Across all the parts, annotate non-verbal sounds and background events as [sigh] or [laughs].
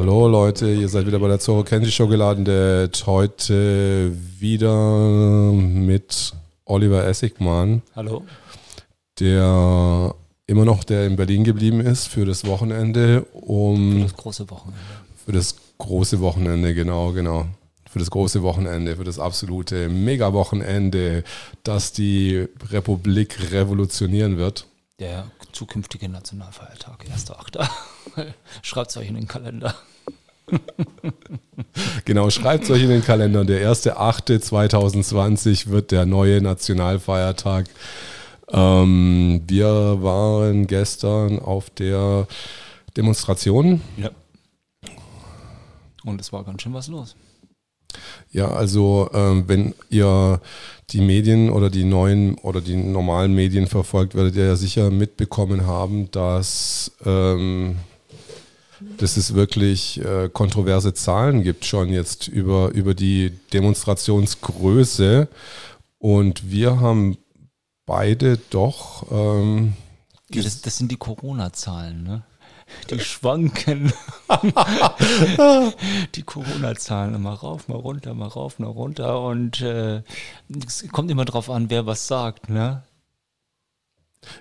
Hallo Leute, ihr seid wieder bei der Zoro Kenji Show gelandet. Heute wieder mit Oliver Essigmann. Hallo. Der immer noch der in Berlin geblieben ist für das Wochenende. Um für das große Wochenende. Für das große Wochenende, genau, genau. Für das große Wochenende, für das absolute Mega-Wochenende, das die Republik revolutionieren wird. Der zukünftige Nationalfeiertag, 1.8. Schreibt es euch in den Kalender. [laughs] genau, schreibt es euch in den Kalender. Der 1.8.2020 wird der neue Nationalfeiertag. Ähm, wir waren gestern auf der Demonstration. Ja. Und es war ganz schön was los. Ja, also ähm, wenn ihr die Medien oder die neuen oder die normalen Medien verfolgt, werdet ihr ja sicher mitbekommen haben, dass, ähm, dass es wirklich äh, kontroverse Zahlen gibt schon jetzt über, über die Demonstrationsgröße. Und wir haben beide doch... Ähm, das, das sind die Corona-Zahlen, ne? Die schwanken. [laughs] die Corona-Zahlen mal rauf, mal runter, mal rauf, mal runter. Und äh, es kommt immer drauf an, wer was sagt, ne?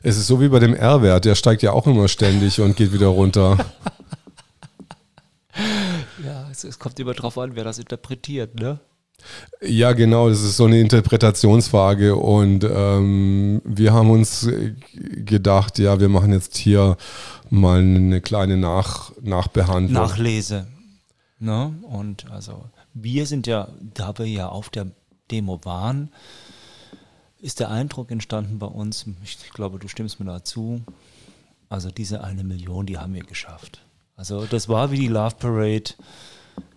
Es ist so wie bei dem R-Wert, der steigt ja auch immer ständig und geht wieder runter. [laughs] ja, es, es kommt immer drauf an, wer das interpretiert, ne? Ja, genau, das ist so eine Interpretationsfrage und ähm, wir haben uns gedacht, ja, wir machen jetzt hier mal eine kleine Nach Nachbehandlung. Nachlese. Ne? Und also wir sind ja, da wir ja auf der Demo waren, ist der Eindruck entstanden bei uns, ich glaube, du stimmst mir dazu, also diese eine Million, die haben wir geschafft. Also das war wie die Love Parade.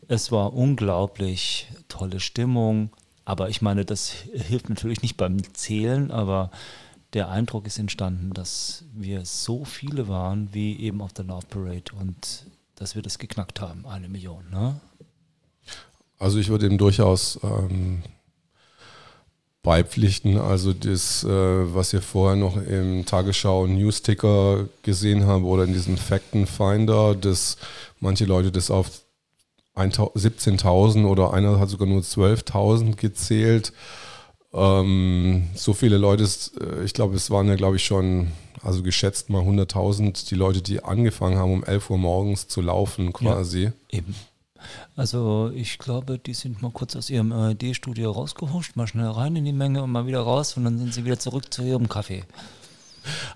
Es war unglaublich tolle Stimmung. Aber ich meine, das hilft natürlich nicht beim Zählen, aber der Eindruck ist entstanden, dass wir so viele waren wie eben auf der Love Parade und dass wir das geknackt haben, eine Million. Ne? Also ich würde ihm durchaus ähm, beipflichten. Also das, äh, was ihr vorher noch im Tagesschau Newsticker gesehen habt oder in diesem Faktenfinder, dass manche Leute das auf 17.000 oder einer hat sogar nur 12.000 gezählt. Ähm, so viele Leute, äh, ich glaube, es waren ja, glaube ich, schon, also geschätzt mal 100.000, die Leute, die angefangen haben, um 11 Uhr morgens zu laufen quasi. Ja, eben. Also ich glaube, die sind mal kurz aus ihrem ARD-Studio rausgehuscht, mal schnell rein in die Menge und mal wieder raus und dann sind sie wieder zurück zu ihrem Kaffee.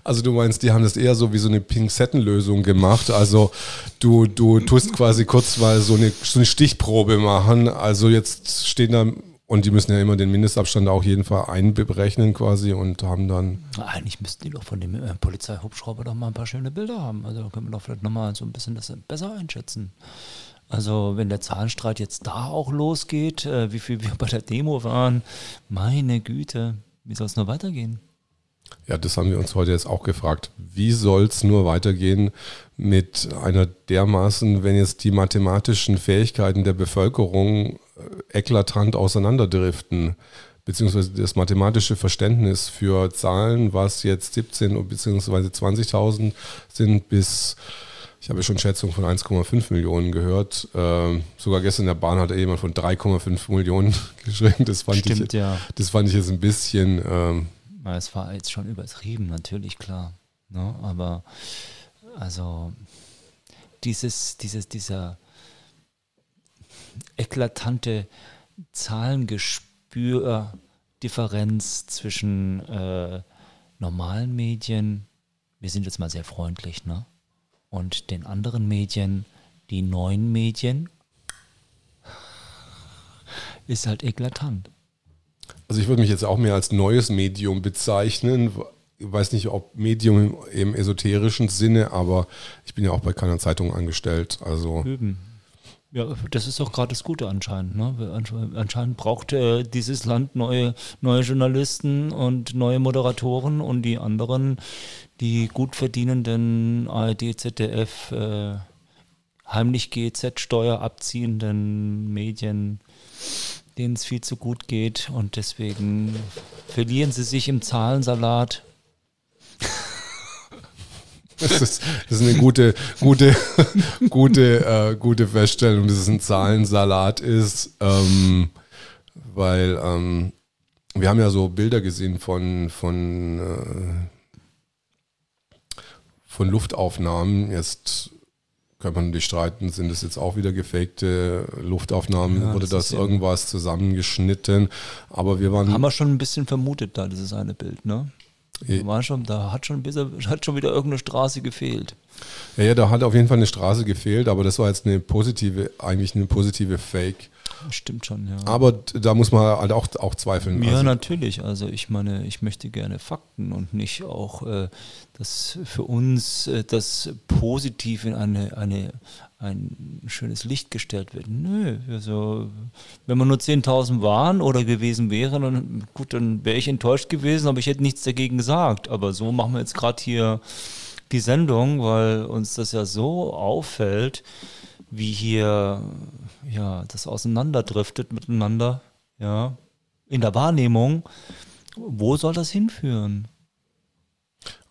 Also du meinst, die haben das eher so wie so eine Pinzettenlösung gemacht. Also du, du tust quasi kurz mal so eine, so eine Stichprobe machen. Also jetzt stehen da und die müssen ja immer den Mindestabstand auch jeden Fall einberechnen quasi und haben dann. Eigentlich müssten die doch von dem äh, Polizeihubschrauber doch mal ein paar schöne Bilder haben. Also da können wir doch vielleicht nochmal so ein bisschen das besser einschätzen. Also wenn der Zahlenstreit jetzt da auch losgeht, äh, wie viel wir bei der Demo waren, meine Güte, wie soll es nur weitergehen? Ja, das haben wir uns heute jetzt auch gefragt. Wie soll es nur weitergehen mit einer dermaßen, wenn jetzt die mathematischen Fähigkeiten der Bevölkerung äh, eklatant auseinanderdriften, beziehungsweise das mathematische Verständnis für Zahlen, was jetzt 17 bzw. 20.000 sind, bis, ich habe schon Schätzungen von 1,5 Millionen gehört. Äh, sogar gestern in der Bahn hat jemand von 3,5 Millionen [laughs] geschrieben. Das fand, Stimmt, ich, ja. das fand ich jetzt ein bisschen... Ähm, es war jetzt schon übertrieben, natürlich, klar. Ne? Aber also dieses, dieses, dieser eklatante Zahlengespür, Differenz zwischen äh, normalen Medien, wir sind jetzt mal sehr freundlich, ne? Und den anderen Medien, die neuen Medien, ist halt eklatant. Also ich würde mich jetzt auch mehr als neues Medium bezeichnen. Ich weiß nicht, ob Medium im esoterischen Sinne, aber ich bin ja auch bei keiner Zeitung angestellt. Also Üben. Ja, das ist doch gerade das Gute anscheinend. Ne? Anscheinend braucht äh, dieses Land neue, neue Journalisten und neue Moderatoren und die anderen, die gut verdienenden ARD, ZDF, äh, heimlich GZ-Steuer abziehenden Medien denen es viel zu gut geht und deswegen verlieren sie sich im Zahlensalat. Das ist, das ist eine gute, gute, [laughs] gute, äh, gute Feststellung, dass es ein Zahlensalat ist, ähm, weil ähm, wir haben ja so Bilder gesehen von, von, äh, von Luftaufnahmen. Jetzt könnte man sich streiten, sind das jetzt auch wieder gefakte Luftaufnahmen? Ja, Wurde das, das irgendwas zusammengeschnitten? Aber wir waren. Haben wir schon ein bisschen vermutet da, dieses eine Bild, ne? War schon, da hat schon, bisschen, [laughs] hat schon wieder irgendeine Straße gefehlt. Ja, ja, da hat auf jeden Fall eine Straße gefehlt, aber das war jetzt eine positive, eigentlich eine positive Fake. Stimmt schon, ja. Aber da muss man halt auch, auch zweifeln. Ja, also, natürlich. Also ich meine, ich möchte gerne Fakten und nicht auch, äh, dass für uns äh, das positiv in eine, eine, ein schönes Licht gestellt wird. Nö, also wenn man nur 10.000 waren oder gewesen wären, dann gut, dann wäre ich enttäuscht gewesen, aber ich hätte nichts dagegen gesagt. Aber so machen wir jetzt gerade hier die Sendung, weil uns das ja so auffällt, wie hier ja, das auseinanderdriftet miteinander, ja, in der Wahrnehmung. Wo soll das hinführen?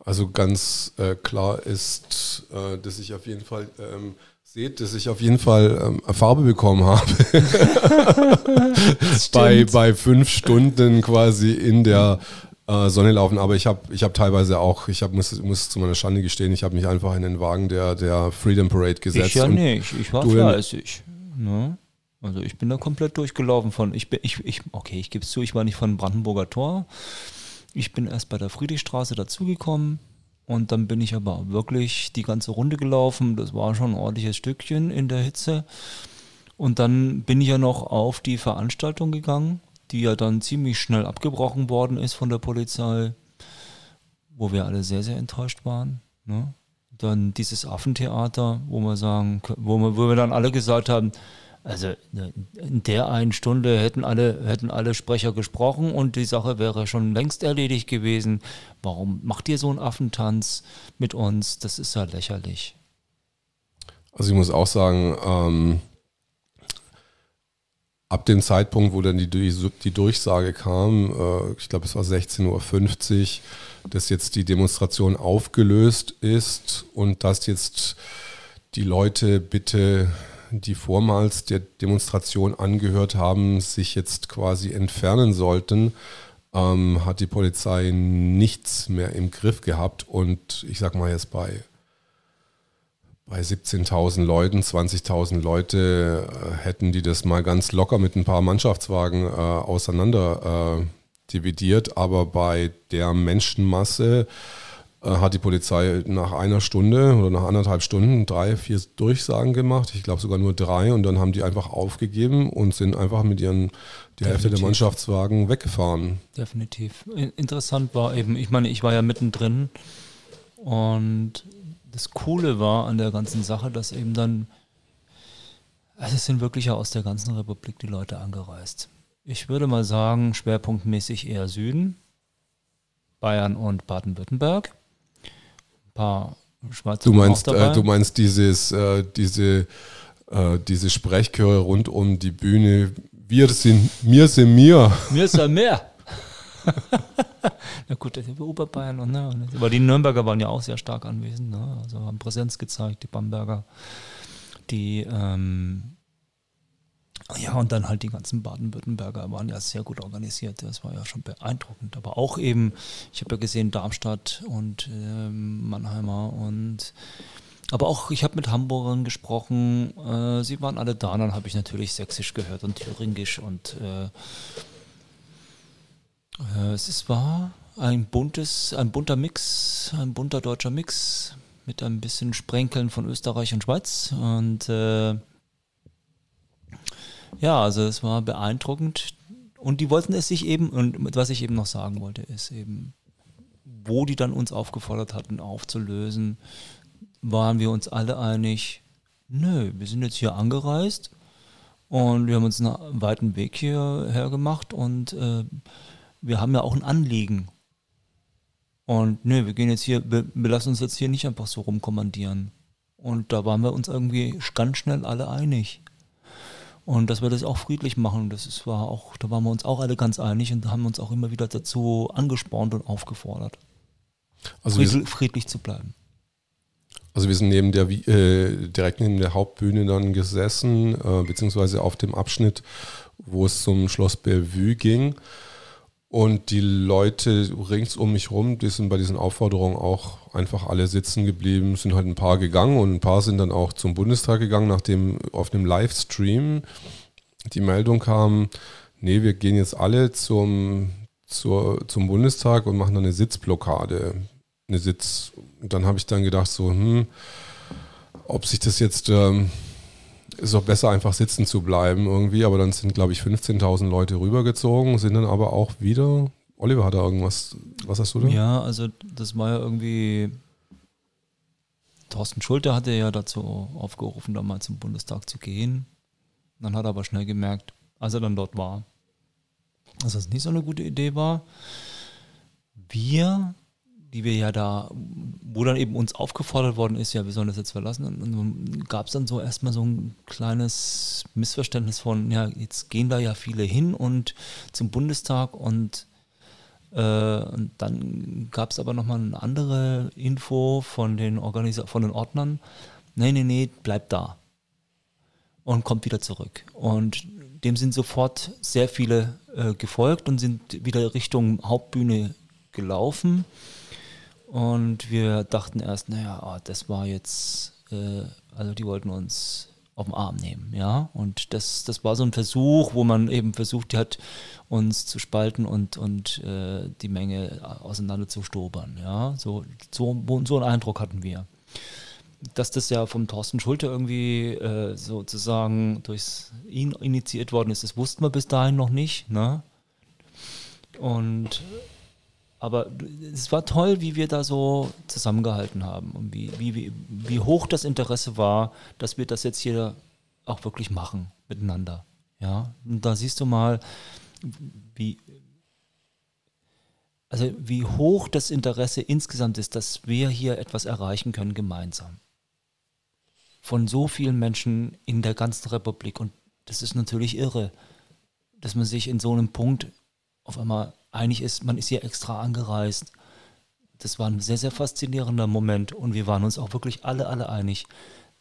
Also ganz äh, klar ist, äh, dass ich auf jeden Fall ähm, seht, dass ich auf jeden Fall ähm, Farbe bekommen habe. [laughs] [laughs] bei, bei fünf Stunden quasi in der äh, Sonne laufen. Aber ich habe ich hab teilweise auch, ich hab, muss, muss zu meiner Schande gestehen, ich habe mich einfach in den Wagen der, der Freedom Parade gesetzt. Ich ja nicht, ich war fleißig. Ne? Also ich bin da komplett durchgelaufen von, ich bin, ich, ich, okay, ich gebe es zu, ich war nicht von Brandenburger Tor. Ich bin erst bei der Friedrichstraße dazugekommen und dann bin ich aber wirklich die ganze Runde gelaufen. Das war schon ein ordentliches Stückchen in der Hitze. Und dann bin ich ja noch auf die Veranstaltung gegangen die ja dann ziemlich schnell abgebrochen worden ist von der Polizei, wo wir alle sehr, sehr enttäuscht waren. Ne? Dann dieses Affentheater, wo wir sagen, wo wir, wo wir dann alle gesagt haben, also ne, in der einen Stunde hätten alle, hätten alle Sprecher gesprochen und die Sache wäre schon längst erledigt gewesen. Warum macht ihr so einen Affentanz mit uns? Das ist ja lächerlich. Also ich muss auch sagen, ähm, ab dem Zeitpunkt, wo dann die, die Durchsage kam, äh, ich glaube es war 16.50 Uhr, dass jetzt die Demonstration aufgelöst ist und dass jetzt die Leute bitte, die vormals der Demonstration angehört haben, sich jetzt quasi entfernen sollten, ähm, hat die Polizei nichts mehr im Griff gehabt und ich sag mal jetzt bei bei 17.000 Leuten, 20.000 Leute äh, hätten die das mal ganz locker mit ein paar Mannschaftswagen äh, auseinander äh, dividiert. Aber bei der Menschenmasse hat die Polizei nach einer Stunde oder nach anderthalb Stunden drei, vier Durchsagen gemacht. Ich glaube sogar nur drei. Und dann haben die einfach aufgegeben und sind einfach mit ihren die Definitiv. Hälfte der Mannschaftswagen weggefahren. Definitiv. Interessant war eben, ich meine, ich war ja mittendrin und das Coole war an der ganzen Sache, dass eben dann, also es sind wirklich ja aus der ganzen Republik die Leute angereist. Ich würde mal sagen, schwerpunktmäßig eher Süden, Bayern und Baden-Württemberg. Paar Schweizer. Du meinst, äh, du meinst dieses, äh, diese, äh, diese Sprechchöre rund um die Bühne. Wir sind, mir sind mir. Mir sind [laughs] mehr. Na gut, das ist Oberbayern und ne, aber die Nürnberger waren ja auch sehr stark anwesend, ne? also haben Präsenz gezeigt, die Bamberger, die ähm, ja, und dann halt die ganzen Baden-Württemberger waren ja sehr gut organisiert. Das war ja schon beeindruckend. Aber auch eben, ich habe ja gesehen, Darmstadt und ähm, Mannheimer und aber auch, ich habe mit Hamburgern gesprochen, äh, sie waren alle da, dann habe ich natürlich Sächsisch gehört und Thüringisch und äh, äh, es war ein buntes, ein bunter Mix, ein bunter deutscher Mix mit ein bisschen Sprenkeln von Österreich und Schweiz. Und äh, ja, also es war beeindruckend. Und die wollten es sich eben, und was ich eben noch sagen wollte, ist eben, wo die dann uns aufgefordert hatten, aufzulösen, waren wir uns alle einig, nö, wir sind jetzt hier angereist und wir haben uns einen weiten Weg hierher gemacht und äh, wir haben ja auch ein Anliegen. Und nö, wir gehen jetzt hier, wir, wir lassen uns jetzt hier nicht einfach so rumkommandieren. Und da waren wir uns irgendwie ganz schnell alle einig. Und dass wir das auch friedlich machen, das ist, war auch, da waren wir uns auch alle ganz einig und haben uns auch immer wieder dazu angespornt und aufgefordert, also friedlich, friedlich zu bleiben. Also wir sind neben der, äh, direkt neben der Hauptbühne dann gesessen, äh, beziehungsweise auf dem Abschnitt, wo es zum Schloss Bellevue ging. Und die Leute rings um mich rum, die sind bei diesen Aufforderungen auch einfach alle sitzen geblieben, sind halt ein paar gegangen und ein paar sind dann auch zum Bundestag gegangen, nachdem auf einem Livestream die Meldung kam, nee, wir gehen jetzt alle zum, zur, zum Bundestag und machen dann eine Sitzblockade. Eine Sitz. Dann habe ich dann gedacht, so, hm, ob sich das jetzt, ähm, ist auch besser, einfach sitzen zu bleiben irgendwie. Aber dann sind, glaube ich, 15.000 Leute rübergezogen, sind dann aber auch wieder. Oliver hat da irgendwas, was hast du da? Ja, also das war ja irgendwie. Thorsten Schulte hatte ja dazu aufgerufen, da mal zum Bundestag zu gehen. Dann hat er aber schnell gemerkt, als er dann dort war, dass das nicht so eine gute Idee war. Wir, die wir ja da, wo dann eben uns aufgefordert worden ist, ja, wir sollen das jetzt verlassen, und gab es dann so erstmal so ein kleines Missverständnis von, ja, jetzt gehen da ja viele hin und zum Bundestag und, äh, und dann gab es aber nochmal eine andere Info von den Organisa von den Ordnern. Nee, nee, nee, bleibt da. Und kommt wieder zurück. Und dem sind sofort sehr viele äh, gefolgt und sind wieder Richtung Hauptbühne gelaufen. Und wir dachten erst, naja, oh, das war jetzt, äh, also die wollten uns auf den Arm nehmen, ja. Und das, das war so ein Versuch, wo man eben versucht hat, uns zu spalten und, und äh, die Menge auseinander zu stobern, ja. So, so, so einen Eindruck hatten wir dass das ja vom Thorsten Schulte irgendwie äh, sozusagen durch ihn initiiert worden ist, das wussten wir bis dahin noch nicht. Ne? Und aber es war toll, wie wir da so zusammengehalten haben und wie, wie, wie hoch das Interesse war, dass wir das jetzt hier auch wirklich machen miteinander. Ja, und da siehst du mal, wie, also wie hoch das Interesse insgesamt ist, dass wir hier etwas erreichen können gemeinsam von so vielen Menschen in der ganzen Republik. Und das ist natürlich irre, dass man sich in so einem Punkt auf einmal einig ist, man ist hier extra angereist. Das war ein sehr, sehr faszinierender Moment und wir waren uns auch wirklich alle, alle einig.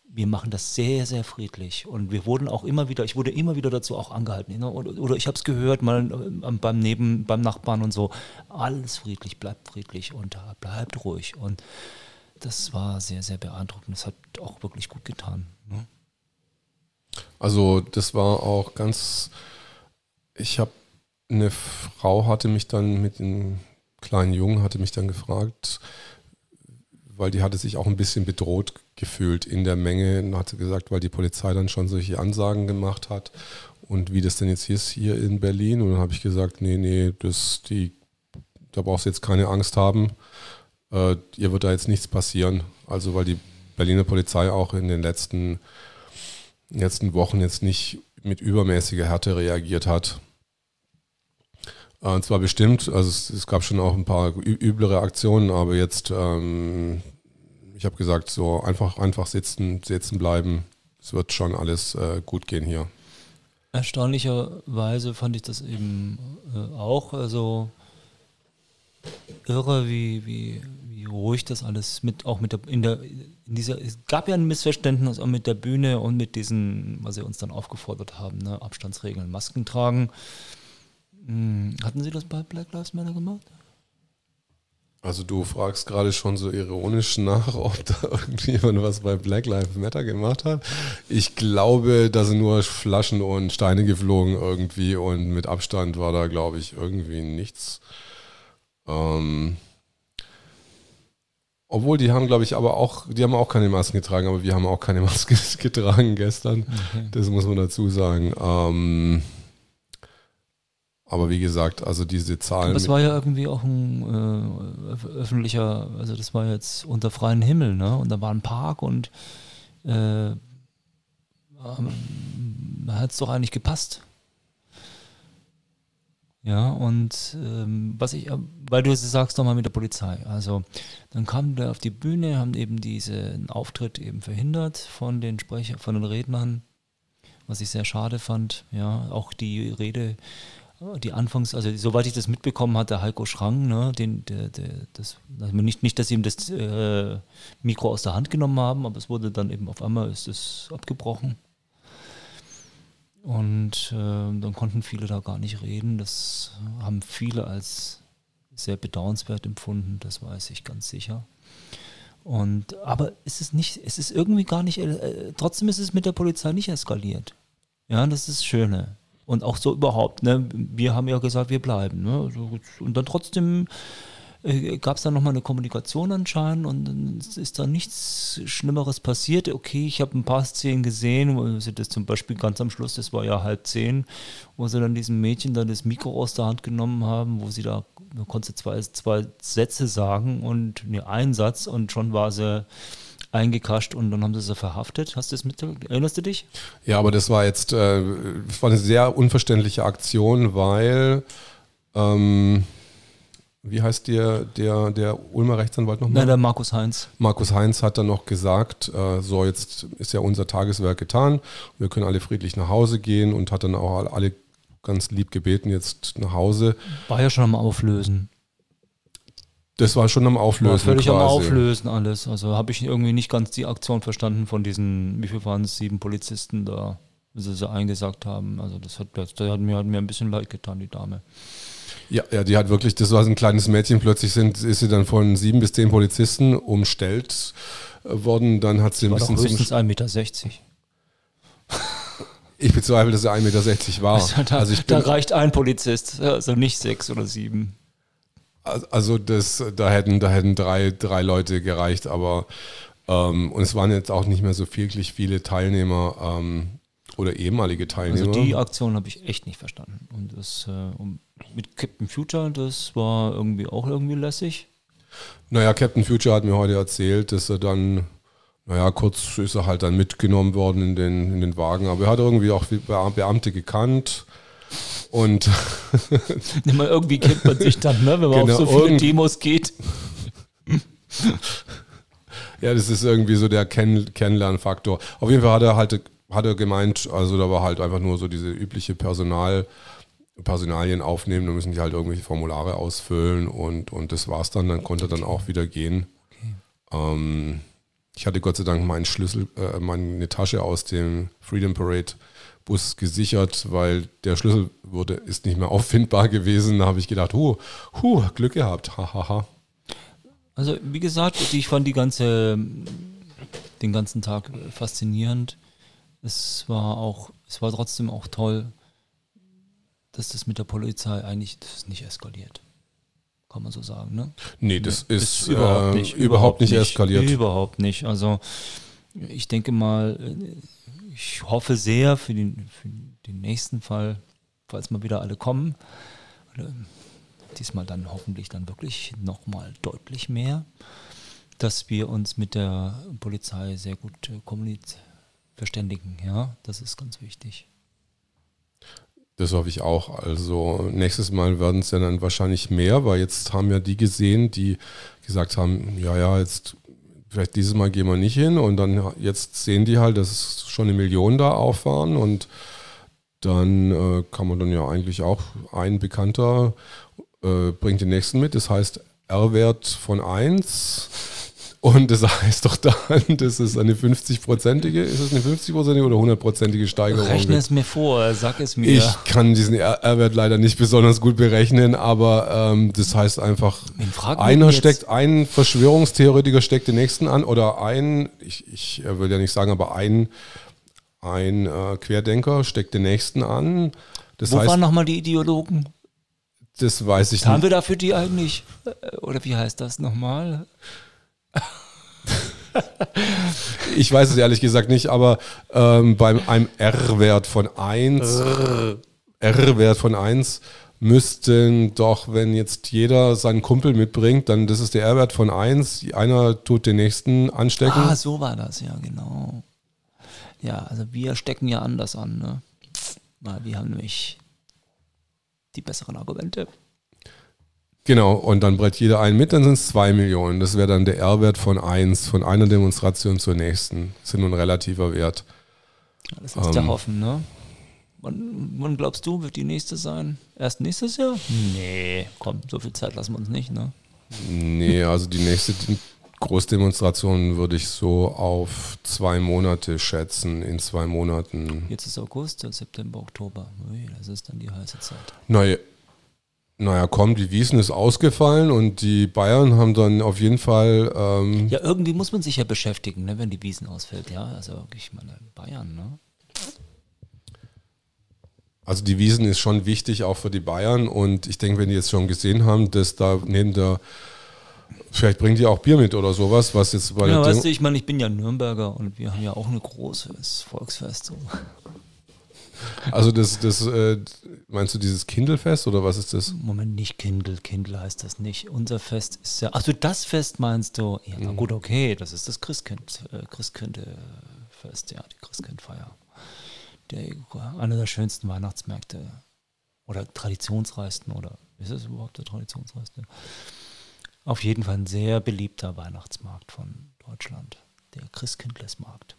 Wir machen das sehr, sehr friedlich. Und wir wurden auch immer wieder, ich wurde immer wieder dazu auch angehalten. Oder ich habe es gehört, mal ähm, beim Neben, beim Nachbarn und so. Alles friedlich, bleibt friedlich und bleibt ruhig. Und das war sehr, sehr beeindruckend. Das hat auch wirklich gut getan. Ne? Also das war auch ganz, ich habe, eine Frau hatte mich dann mit dem kleinen Jungen, hatte mich dann gefragt, weil die hatte sich auch ein bisschen bedroht gefühlt in der Menge und hatte gesagt, weil die Polizei dann schon solche Ansagen gemacht hat und wie das denn jetzt ist hier in Berlin. Und dann habe ich gesagt, nee, nee, das, die, da brauchst du jetzt keine Angst haben äh, ihr wird da jetzt nichts passieren. Also weil die Berliner Polizei auch in den letzten, letzten Wochen jetzt nicht mit übermäßiger Härte reagiert hat. Äh, und zwar bestimmt, also es, es, gab schon auch ein paar üblere Aktionen, aber jetzt, ähm, ich habe gesagt, so einfach, einfach sitzen, sitzen bleiben. Es wird schon alles äh, gut gehen hier. Erstaunlicherweise fand ich das eben äh, auch. Also irre, wie, wie, wie ruhig das alles mit, auch mit der, in der, in dieser, es gab ja ein Missverständnis auch mit der Bühne und mit diesen, was sie uns dann aufgefordert haben, ne, Abstandsregeln, Masken tragen. Hm, hatten Sie das bei Black Lives Matter gemacht? Also du fragst gerade schon so ironisch nach, ob da [laughs] irgendjemand was bei Black Lives Matter gemacht hat. Ich glaube, da sind nur Flaschen und Steine geflogen irgendwie und mit Abstand war da, glaube ich, irgendwie nichts. Ähm, obwohl die haben, glaube ich, aber auch, die haben auch keine Masken getragen, aber wir haben auch keine [laughs] Maske getragen gestern. Okay. Das muss man dazu sagen. Ähm, aber wie gesagt, also diese Zahlen. Das war ja irgendwie auch ein äh, öffentlicher, also das war jetzt unter freiem Himmel, ne? Und da war ein Park und äh, ähm, hat es doch eigentlich gepasst. Ja, und ähm, was ich, weil du sagst nochmal mit der Polizei. Also dann kamen wir auf die Bühne, haben eben diesen Auftritt eben verhindert von den Sprecher, von den Rednern, was ich sehr schade fand. Ja, auch die Rede die Anfangs, also soweit ich das mitbekommen hatte, Heiko Schrang, ne, den, der, der, das, also nicht, nicht, dass sie ihm das äh, Mikro aus der Hand genommen haben, aber es wurde dann eben auf einmal ist es abgebrochen. Und äh, dann konnten viele da gar nicht reden. Das haben viele als sehr bedauernswert empfunden, das weiß ich ganz sicher. Und aber es ist nicht, es ist irgendwie gar nicht, äh, trotzdem ist es mit der Polizei nicht eskaliert. Ja, das ist das Schöne. Und auch so überhaupt, ne? Wir haben ja gesagt, wir bleiben. Ne? Und dann trotzdem äh, gab es dann nochmal eine Kommunikation anscheinend und ist da nichts Schlimmeres passiert. Okay, ich habe ein paar Szenen gesehen, wo sie das zum Beispiel ganz am Schluss, das war ja halb zehn, wo sie dann diesem Mädchen dann das Mikro aus der Hand genommen haben, wo sie da, da konnte zwei, zwei Sätze sagen und ne, einen Satz und schon war sie eingekascht und dann haben sie sie verhaftet. Hast du das mit? Erinnerst du dich? Ja, aber das war jetzt äh, war eine sehr unverständliche Aktion, weil ähm, wie heißt der, der, der Ulmer Rechtsanwalt nochmal? Nein, der Markus Heinz. Markus Heinz hat dann noch gesagt, äh, so jetzt ist ja unser Tageswerk getan, wir können alle friedlich nach Hause gehen und hat dann auch alle ganz lieb gebeten, jetzt nach Hause. War ja schon am Auflösen. Das war schon am Auflösen. War völlig quasi. am Auflösen alles. Also habe ich irgendwie nicht ganz die Aktion verstanden von diesen, wie viel waren es, sieben Polizisten da, wie sie sie eingesagt haben. Also das hat, das hat, mir, hat mir ein bisschen leid getan, die Dame. Ja, ja, die hat wirklich, das war so ein kleines Mädchen, plötzlich sind, ist sie dann von sieben bis zehn Polizisten umstellt worden. Dann hat sie ein bisschen. höchstens 1,60 Meter. Ich bezweifle, dass er 1,60 Meter war. Also da, also da reicht ein Polizist, also nicht sechs oder sieben. Also das, da hätten, da hätten drei, drei Leute gereicht, aber ähm, und es waren jetzt auch nicht mehr so wirklich viele Teilnehmer ähm, oder ehemalige Teilnehmer. Also die Aktion habe ich echt nicht verstanden. Und das äh, um, mit Captain Future, das war irgendwie auch irgendwie lässig. Naja, Captain Future hat mir heute erzählt, dass er dann, naja, kurz ist er halt dann mitgenommen worden in den, in den Wagen, aber er hat irgendwie auch Beamte gekannt und [laughs] Mal irgendwie kennt man sich dann, ne, wenn man genau, auf so viele Demos geht. ja, das ist irgendwie so der Kenn Kennenlernfaktor. Auf jeden Fall hat er halt hat er gemeint, also da war halt einfach nur so diese übliche Personal, Personalien aufnehmen, da müssen die halt irgendwelche Formulare ausfüllen und, und das war's dann, dann konnte er dann auch wieder gehen. Okay. Ähm, ich hatte Gott sei Dank meinen Schlüssel, äh, meine Tasche aus dem Freedom Parade Bus gesichert, weil der Schlüssel wurde, ist nicht mehr auffindbar gewesen. Da habe ich gedacht, huh, huh, Glück gehabt, hahaha. Also wie gesagt, ich fand die ganze, den ganzen Tag faszinierend. Es war auch, es war trotzdem auch toll, dass das mit der Polizei eigentlich nicht eskaliert. Kann man so sagen, ne? Nee, das nee, ist, ist, überhaupt, äh, nicht, überhaupt nicht eskaliert. Überhaupt nicht. Also ich denke mal, ich hoffe sehr für den, für den nächsten Fall, falls mal wieder alle kommen. Diesmal dann hoffentlich dann wirklich nochmal deutlich mehr, dass wir uns mit der Polizei sehr gut äh, verständigen. Ja, das ist ganz wichtig. Das hoffe ich auch. Also nächstes Mal werden es ja dann wahrscheinlich mehr, weil jetzt haben ja die gesehen, die gesagt haben, ja, ja, jetzt vielleicht dieses Mal gehen wir nicht hin und dann jetzt sehen die halt, dass schon eine Million da auf waren und dann äh, kann man dann ja eigentlich auch ein Bekannter äh, bringt den nächsten mit. Das heißt R-Wert von 1 und das heißt doch dann, das ist eine 50-prozentige, ist es eine 50-prozentige oder 100-prozentige Steigerung? Rechne es mir vor, sag es mir. Ich kann diesen R-Wert leider nicht besonders gut berechnen, aber ähm, das heißt einfach, einer steckt, ein Verschwörungstheoretiker steckt den nächsten an oder ein, ich, ich will ja nicht sagen, aber ein, ein äh, Querdenker steckt den nächsten an. Das Wo heißt, waren nochmal die Ideologen? Das weiß ich Was nicht. Haben wir dafür die eigentlich? Äh, oder wie heißt das nochmal? [laughs] ich weiß es ehrlich gesagt nicht, aber ähm, beim einem R-Wert von 1, R-Wert von 1 müssten doch, wenn jetzt jeder seinen Kumpel mitbringt, dann das ist der R-Wert von 1, einer tut den nächsten anstecken. Ah, so war das, ja, genau. Ja, also wir stecken ja anders an, ne? Weil wir haben nämlich die besseren Argumente. Genau, und dann brett jeder einen mit, dann sind es zwei Millionen. Das wäre dann der R-Wert von eins, von einer Demonstration zur nächsten. Das ist nur ein relativer Wert. Das ist ähm, der Hoffen, ne? Wann, wann, glaubst du, wird die nächste sein? Erst nächstes Jahr? Nee, komm, so viel Zeit lassen wir uns nicht, ne? Nee, also die nächste Großdemonstration würde ich so auf zwei Monate schätzen, in zwei Monaten. Jetzt ist August, September, Oktober. Ui, das ist dann die heiße Zeit. Naja, naja, komm, die Wiesen ist ausgefallen und die Bayern haben dann auf jeden Fall. Ähm ja, irgendwie muss man sich ja beschäftigen, ne, wenn die Wiesen ausfällt. Ja, also ich meine, Bayern, ne? Also die Wiesen ist schon wichtig auch für die Bayern und ich denke, wenn die jetzt schon gesehen haben, dass da neben der Vielleicht bringen die auch Bier mit oder sowas, was jetzt bei ja, weißt du, ich meine, ich bin ja Nürnberger und wir haben ja auch ein großes Volksfest. So. Also das, das äh, meinst du dieses Kindelfest oder was ist das? Moment, nicht Kindel, Kindel heißt das nicht. Unser Fest ist ja, also das Fest meinst du? Ja, mhm. gut, okay, das ist das Christkind, äh, Christkindfest, ja, die Christkindfeier. Der, einer der schönsten Weihnachtsmärkte oder traditionsreichsten oder ist es überhaupt der traditionsreichste? Auf jeden Fall ein sehr beliebter Weihnachtsmarkt von Deutschland, der Christkindlesmarkt.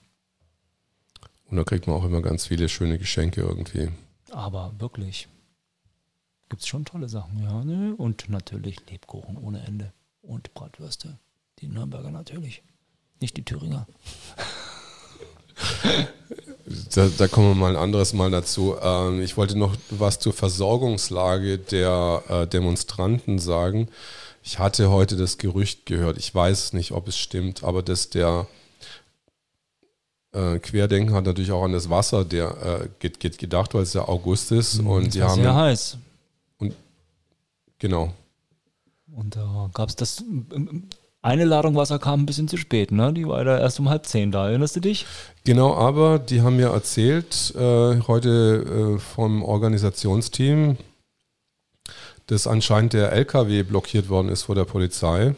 Und da kriegt man auch immer ganz viele schöne Geschenke irgendwie. Aber wirklich gibt es schon tolle Sachen, ja. Ne? Und natürlich Lebkuchen ohne Ende und Bratwürste. Die Nürnberger natürlich, nicht die Thüringer. Da, da, kommen wir mal ein anderes Mal dazu. Ähm, ich wollte noch was zur Versorgungslage der äh, Demonstranten sagen. Ich hatte heute das Gerücht gehört, ich weiß nicht, ob es stimmt, aber dass der äh, Querdenken hat natürlich auch an das Wasser der, äh, gedacht, weil es ja August ist. Mhm, und die haben, sehr heiß. Und, genau. Und da gab es das. Eine Ladung Wasser kam ein bisschen zu spät, ne? Die war ja erst um halb zehn da. Erinnerst du dich? Genau, aber die haben mir erzählt, äh, heute äh, vom Organisationsteam, dass anscheinend der LKW blockiert worden ist vor der Polizei,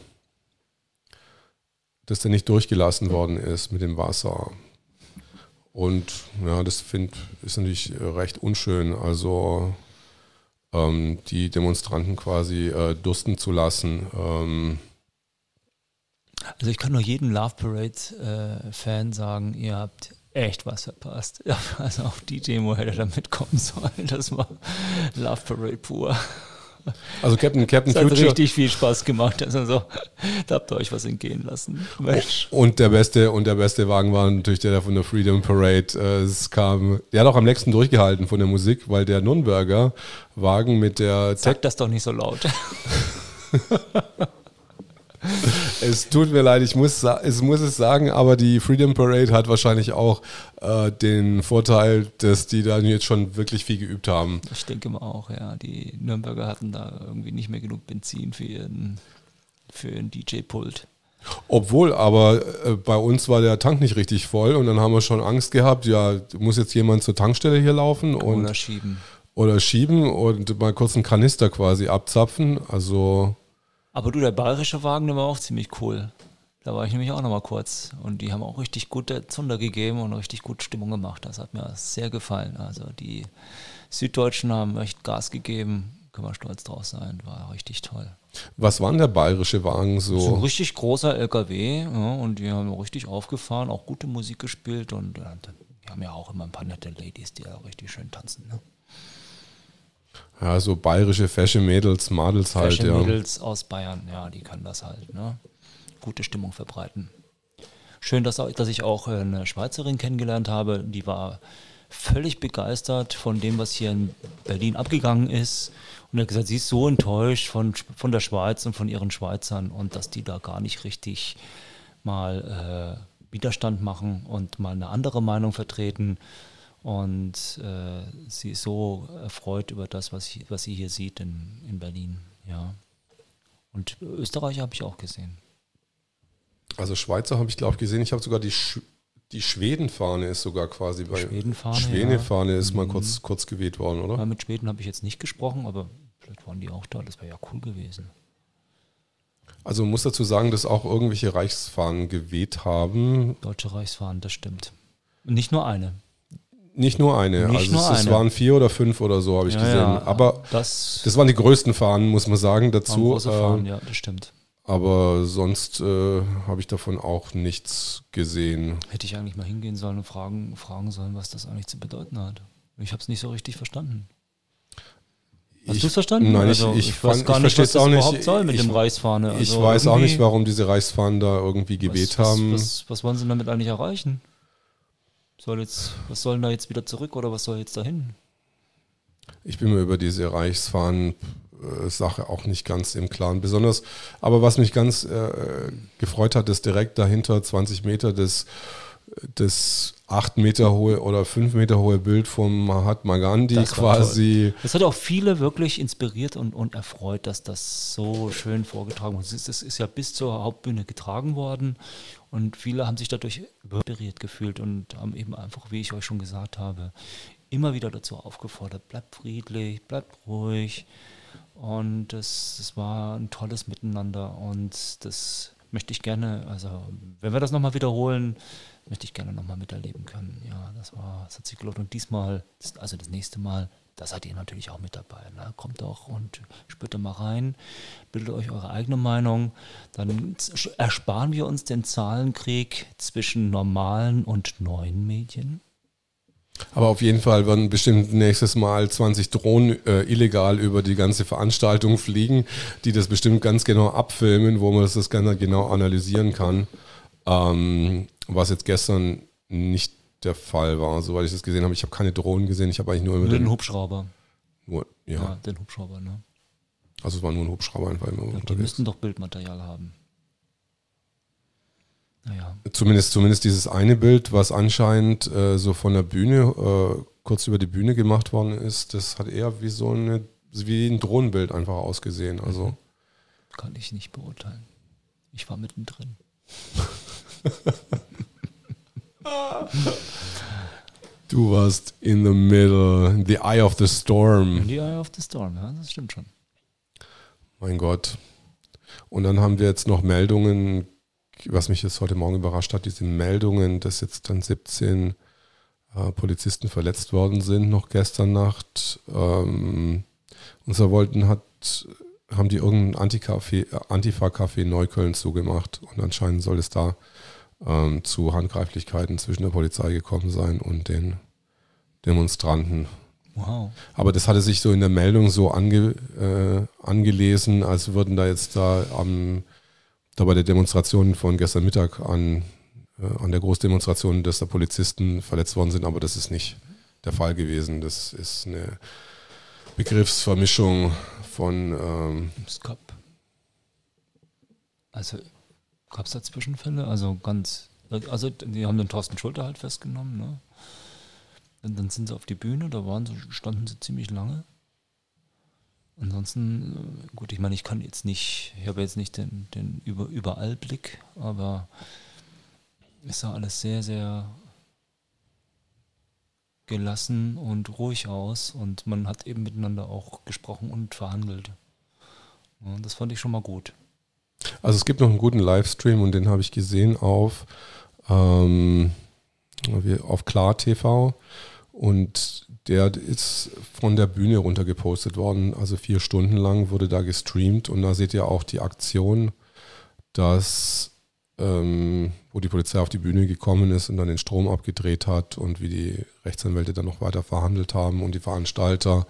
dass der nicht durchgelassen worden ist mit dem Wasser. Und ja, das find, ist natürlich recht unschön, also ähm, die Demonstranten quasi äh, dusten zu lassen. Ähm, also ich kann nur jedem Love Parade-Fan äh, sagen, ihr habt echt was verpasst. [laughs] Also auf die Demo hätte er da mitkommen sollen. Das war Love Parade pur. Also Captain, Captain das Future. hat richtig viel Spaß gemacht. Also so, da habt ihr euch was entgehen lassen. Mensch. Und der beste, und der beste Wagen war natürlich der von der Freedom Parade. Äh, es kam, der hat auch am nächsten durchgehalten von der Musik, weil der Nürnberger Wagen mit der Sag das doch nicht so laut. [laughs] es tut mir leid, ich muss, es muss es sagen, aber die Freedom Parade hat wahrscheinlich auch äh, den Vorteil, dass die da jetzt schon wirklich viel geübt haben. Ich denke mal auch, ja. Die Nürnberger hatten da irgendwie nicht mehr genug Benzin für ihren, für ihren DJ-Pult. Obwohl, aber äh, bei uns war der Tank nicht richtig voll und dann haben wir schon Angst gehabt, ja, muss jetzt jemand zur Tankstelle hier laufen und oder schieben. Oder schieben und mal kurz einen Kanister quasi abzapfen. Also aber du, der bayerische Wagen, der war auch ziemlich cool. Da war ich nämlich auch nochmal kurz. Und die haben auch richtig gute Zunder gegeben und richtig gut Stimmung gemacht. Das hat mir sehr gefallen. Also die Süddeutschen haben echt Gas gegeben. Können wir stolz drauf sein. War richtig toll. Was war denn der bayerische Wagen so? So ein richtig großer LKW. Ja, und die haben richtig aufgefahren, auch gute Musik gespielt. Und äh, die haben ja auch immer ein paar nette Ladies, die ja richtig schön tanzen. Ne? Ja, so bayerische Fashion Mädels, Madels halt, Fashion ja. Mädels aus Bayern, ja, die können das halt, ne? Gute Stimmung verbreiten. Schön, dass, dass ich auch eine Schweizerin kennengelernt habe, die war völlig begeistert von dem, was hier in Berlin abgegangen ist. Und hat gesagt, sie ist so enttäuscht von, von der Schweiz und von ihren Schweizern und dass die da gar nicht richtig mal äh, Widerstand machen und mal eine andere Meinung vertreten. Und äh, sie ist so erfreut über das, was, ich, was sie hier sieht in, in Berlin. Ja. Und Österreich habe ich auch gesehen. Also Schweizer habe ich, glaube ich, gesehen. Ich habe sogar die, Sch die Schwedenfahne ist sogar quasi bei Schwedenfahne. Schwedenfahne ja. ist mal mhm. kurz, kurz geweht worden, oder? Ja, mit Schweden habe ich jetzt nicht gesprochen, aber vielleicht waren die auch da. Das wäre ja cool gewesen. Also man muss dazu sagen, dass auch irgendwelche Reichsfahnen geweht haben. Deutsche Reichsfahnen, das stimmt. nicht nur eine. Nicht nur eine. Nicht also nur es, eine. waren vier oder fünf oder so, habe ich ja, gesehen. Ja, aber das, das, waren die größten Fahnen, muss man sagen, dazu. Große Fahnen, äh, ja, das stimmt. Aber sonst äh, habe ich davon auch nichts gesehen. Hätte ich eigentlich mal hingehen sollen und fragen, fragen sollen, was das eigentlich zu bedeuten hat. Ich habe es nicht so richtig verstanden. Hast du es verstanden? Nein, also, ich, ich, ich weiß fand, gar ich nicht, was das auch nicht. überhaupt soll mit ich, dem Reichsfahne. Also ich weiß auch nicht, warum diese Reichsfahnen da irgendwie geweht was, haben. Was, was, was wollen sie damit eigentlich erreichen? Soll jetzt, was sollen da jetzt wieder zurück oder was soll jetzt dahin? Ich bin mir über diese Reichsfahnen-Sache auch nicht ganz im Klaren. Besonders, aber was mich ganz äh, gefreut hat, ist direkt dahinter 20 Meter das, das 8 Meter hohe oder 5 Meter hohe Bild von Mahatma Gandhi Das quasi. Das hat auch viele wirklich inspiriert und, und erfreut, dass das so schön vorgetragen wurde. Es ist ja bis zur Hauptbühne getragen worden und viele haben sich dadurch inspiriert gefühlt und haben eben einfach, wie ich euch schon gesagt habe, immer wieder dazu aufgefordert, bleibt friedlich, bleibt ruhig. Und das war ein tolles Miteinander und das möchte ich gerne, also wenn wir das nochmal wiederholen, möchte ich gerne nochmal miterleben können. Ja, das war, das hat sich gelohnt. Und diesmal, also das nächste Mal, da seid ihr natürlich auch mit dabei. Ne? Kommt doch und spürt mal rein, bildet euch eure eigene Meinung. Dann ersparen wir uns den Zahlenkrieg zwischen normalen und neuen Medien. Aber auf jeden Fall werden bestimmt nächstes Mal 20 Drohnen äh, illegal über die ganze Veranstaltung fliegen, die das bestimmt ganz genau abfilmen, wo man das, das ganz genau analysieren kann. Ähm, was jetzt gestern nicht der Fall war, soweit ich das gesehen habe. Ich habe keine Drohnen gesehen, ich habe eigentlich nur immer den den, Hubschrauber. nur, ja, Ja, den Hubschrauber, ne? also es war nur ein Hubschrauber einfach immer Ja, die unterwegs. müssten doch Bildmaterial haben. Naja, Zumindest, zumindest dieses eine Bild, was anscheinend äh, so von der Bühne, äh, kurz über die Bühne gemacht worden ist, das hat eher wie so eine, wie ein Drohnenbild einfach ausgesehen. Also kann ich nicht beurteilen. Ich war mittendrin. [laughs] du warst in the middle, in the eye of the storm. Die Eye of the Storm, ja, das stimmt schon. Mein Gott. Und dann haben wir jetzt noch Meldungen, was mich jetzt heute Morgen überrascht hat, diese Meldungen, dass jetzt dann 17 äh, Polizisten verletzt worden sind, noch gestern Nacht. Ähm, unser Wollten hat, haben die irgendein äh, Antifa-Café in Neukölln zugemacht und anscheinend soll es da ähm, zu Handgreiflichkeiten zwischen der Polizei gekommen sein und den Demonstranten. Wow. Aber das hatte sich so in der Meldung so ange, äh, angelesen, als würden da jetzt da am da bei der Demonstration von gestern Mittag an, äh, an der Großdemonstration, dass da Polizisten verletzt worden sind, aber das ist nicht der Fall gewesen. Das ist eine Begriffsvermischung von ähm, gab. Also gab es da Zwischenfälle? Also ganz. Also die haben den Thorsten Schulter halt festgenommen, ne? Und dann sind sie auf die Bühne, da waren sie, standen sie ziemlich lange. Ansonsten, äh, gut, ich meine, ich kann jetzt nicht, ich habe jetzt nicht den, den Über Überallblick, aber es sah alles sehr, sehr gelassen und ruhig aus und man hat eben miteinander auch gesprochen und verhandelt. Ja, das fand ich schon mal gut. Also es gibt noch einen guten Livestream und den habe ich gesehen auf, ähm, auf Klar TV und der ist von der Bühne runter gepostet worden. Also vier Stunden lang wurde da gestreamt und da seht ihr auch die Aktion, dass ähm, wo die Polizei auf die Bühne gekommen ist und dann den Strom abgedreht hat und wie die Rechtsanwälte dann noch weiter verhandelt haben und die Veranstalter.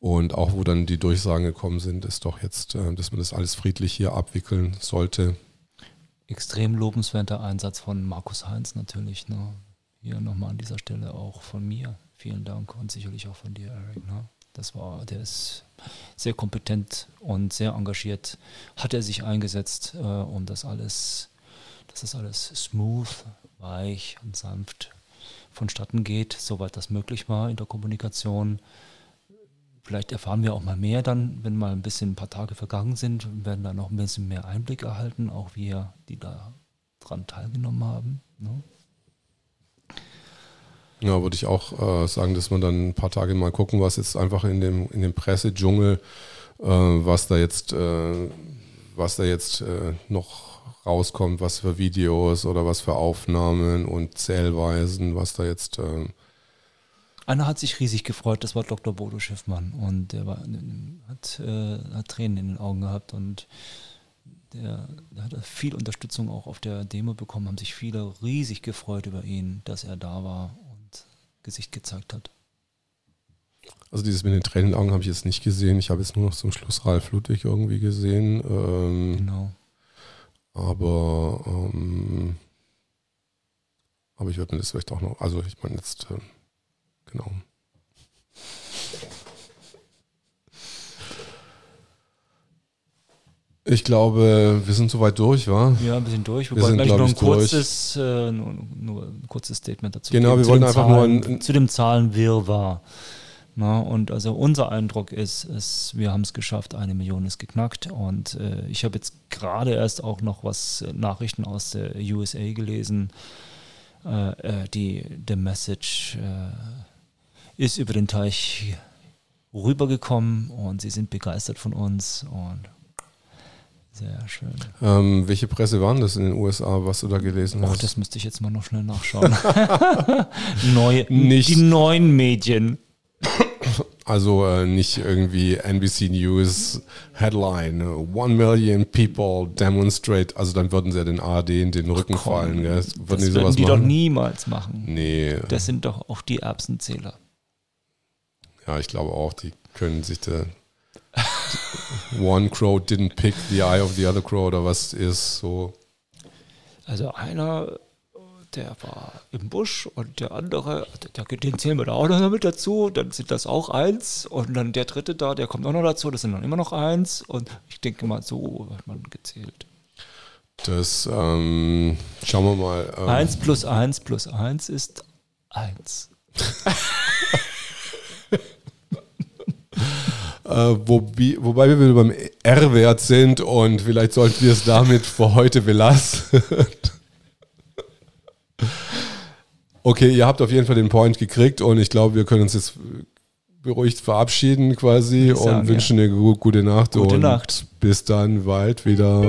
Und auch wo dann die Durchsagen gekommen sind, ist doch jetzt, äh, dass man das alles friedlich hier abwickeln sollte. Extrem lobenswerter Einsatz von Markus Heinz natürlich. Ne? Hier nochmal an dieser Stelle auch von mir. Vielen Dank und sicherlich auch von dir, Eric. Ne? Das war, der ist sehr kompetent und sehr engagiert. Hat er sich eingesetzt, äh, um das alles, dass das alles smooth, weich und sanft vonstatten geht, soweit das möglich war in der Kommunikation. Vielleicht erfahren wir auch mal mehr dann, wenn mal ein bisschen ein paar Tage vergangen sind, werden da noch ein bisschen mehr Einblick erhalten, auch wir, die da dran teilgenommen haben. Ne? Ja, würde ich auch äh, sagen, dass man dann ein paar Tage mal gucken, was jetzt einfach in dem, in dem Pressedschungel, äh, was da jetzt, äh, was da jetzt äh, noch rauskommt, was für Videos oder was für Aufnahmen und Zählweisen, was da jetzt äh, Einer hat sich riesig gefreut, das war Dr. Bodo Schiffmann und der war, hat, äh, hat Tränen in den Augen gehabt und der, der hat viel Unterstützung auch auf der Demo bekommen, haben sich viele riesig gefreut über ihn, dass er da war und Gesicht gezeigt hat. Also dieses mit den Tränen in den Augen habe ich jetzt nicht gesehen. Ich habe jetzt nur noch zum Schluss Ralf Ludwig irgendwie gesehen. Ähm, Genau. Aber, ähm, aber ich würde mir das vielleicht auch noch, also ich meine jetzt, ähm, genau. Ich glaube, wir sind soweit durch, wa? Ja, ein bisschen durch. Wir, Wir wollten sind, eigentlich nur ein kurzes, äh, nur, nur ein kurzes Statement dazu Genau, wir zu wollten einfach nur Zahlen, ein- zu dem Zahlenwirrwarr. Na, und also unser Eindruck ist, ist wir haben es geschafft, eine Million ist geknackt. Und äh, ich habe jetzt gerade erst auch noch was äh, Nachrichten aus der USA gelesen. Äh, äh, die The Message ist über den Teich rübergekommen und sie sind begeistert von uns und sehr schön. Ähm, welche Presse waren das in den USA, was du da gelesen Och, hast? das müsste ich jetzt mal noch schnell nachschauen. [laughs] Neue, Nicht- Die neuen Medien. Also äh, nicht irgendwie NBC News Headline, One million people demonstrate, also dann würden sie ja den ARD in den Rücken Komm, fallen, gell? Das Würden die würden die doch machen? niemals machen. Nee, Das sind doch auch die Erbsenzähler. Ja, ich glaube auch, die können sich da One crow didn't pick the eye of the other crow oder was ist so. Also einer, der war im Busch und der andere, der, den zählen wir da auch noch mit dazu, dann sind das auch eins und dann der dritte da, der kommt auch noch dazu, das sind dann immer noch eins und ich denke mal, so hat man gezählt. Das ähm, schauen wir mal. Ähm, Eins plus eins plus eins ist eins. [laughs] Äh, wo, wie, wobei wir wieder beim R-Wert sind und vielleicht sollten wir es damit für heute belassen. [laughs] okay, ihr habt auf jeden Fall den Point gekriegt und ich glaube, wir können uns jetzt beruhigt verabschieden quasi sagen, und wünschen eine gu gute Nacht Gute und Nacht. bis dann bald wieder.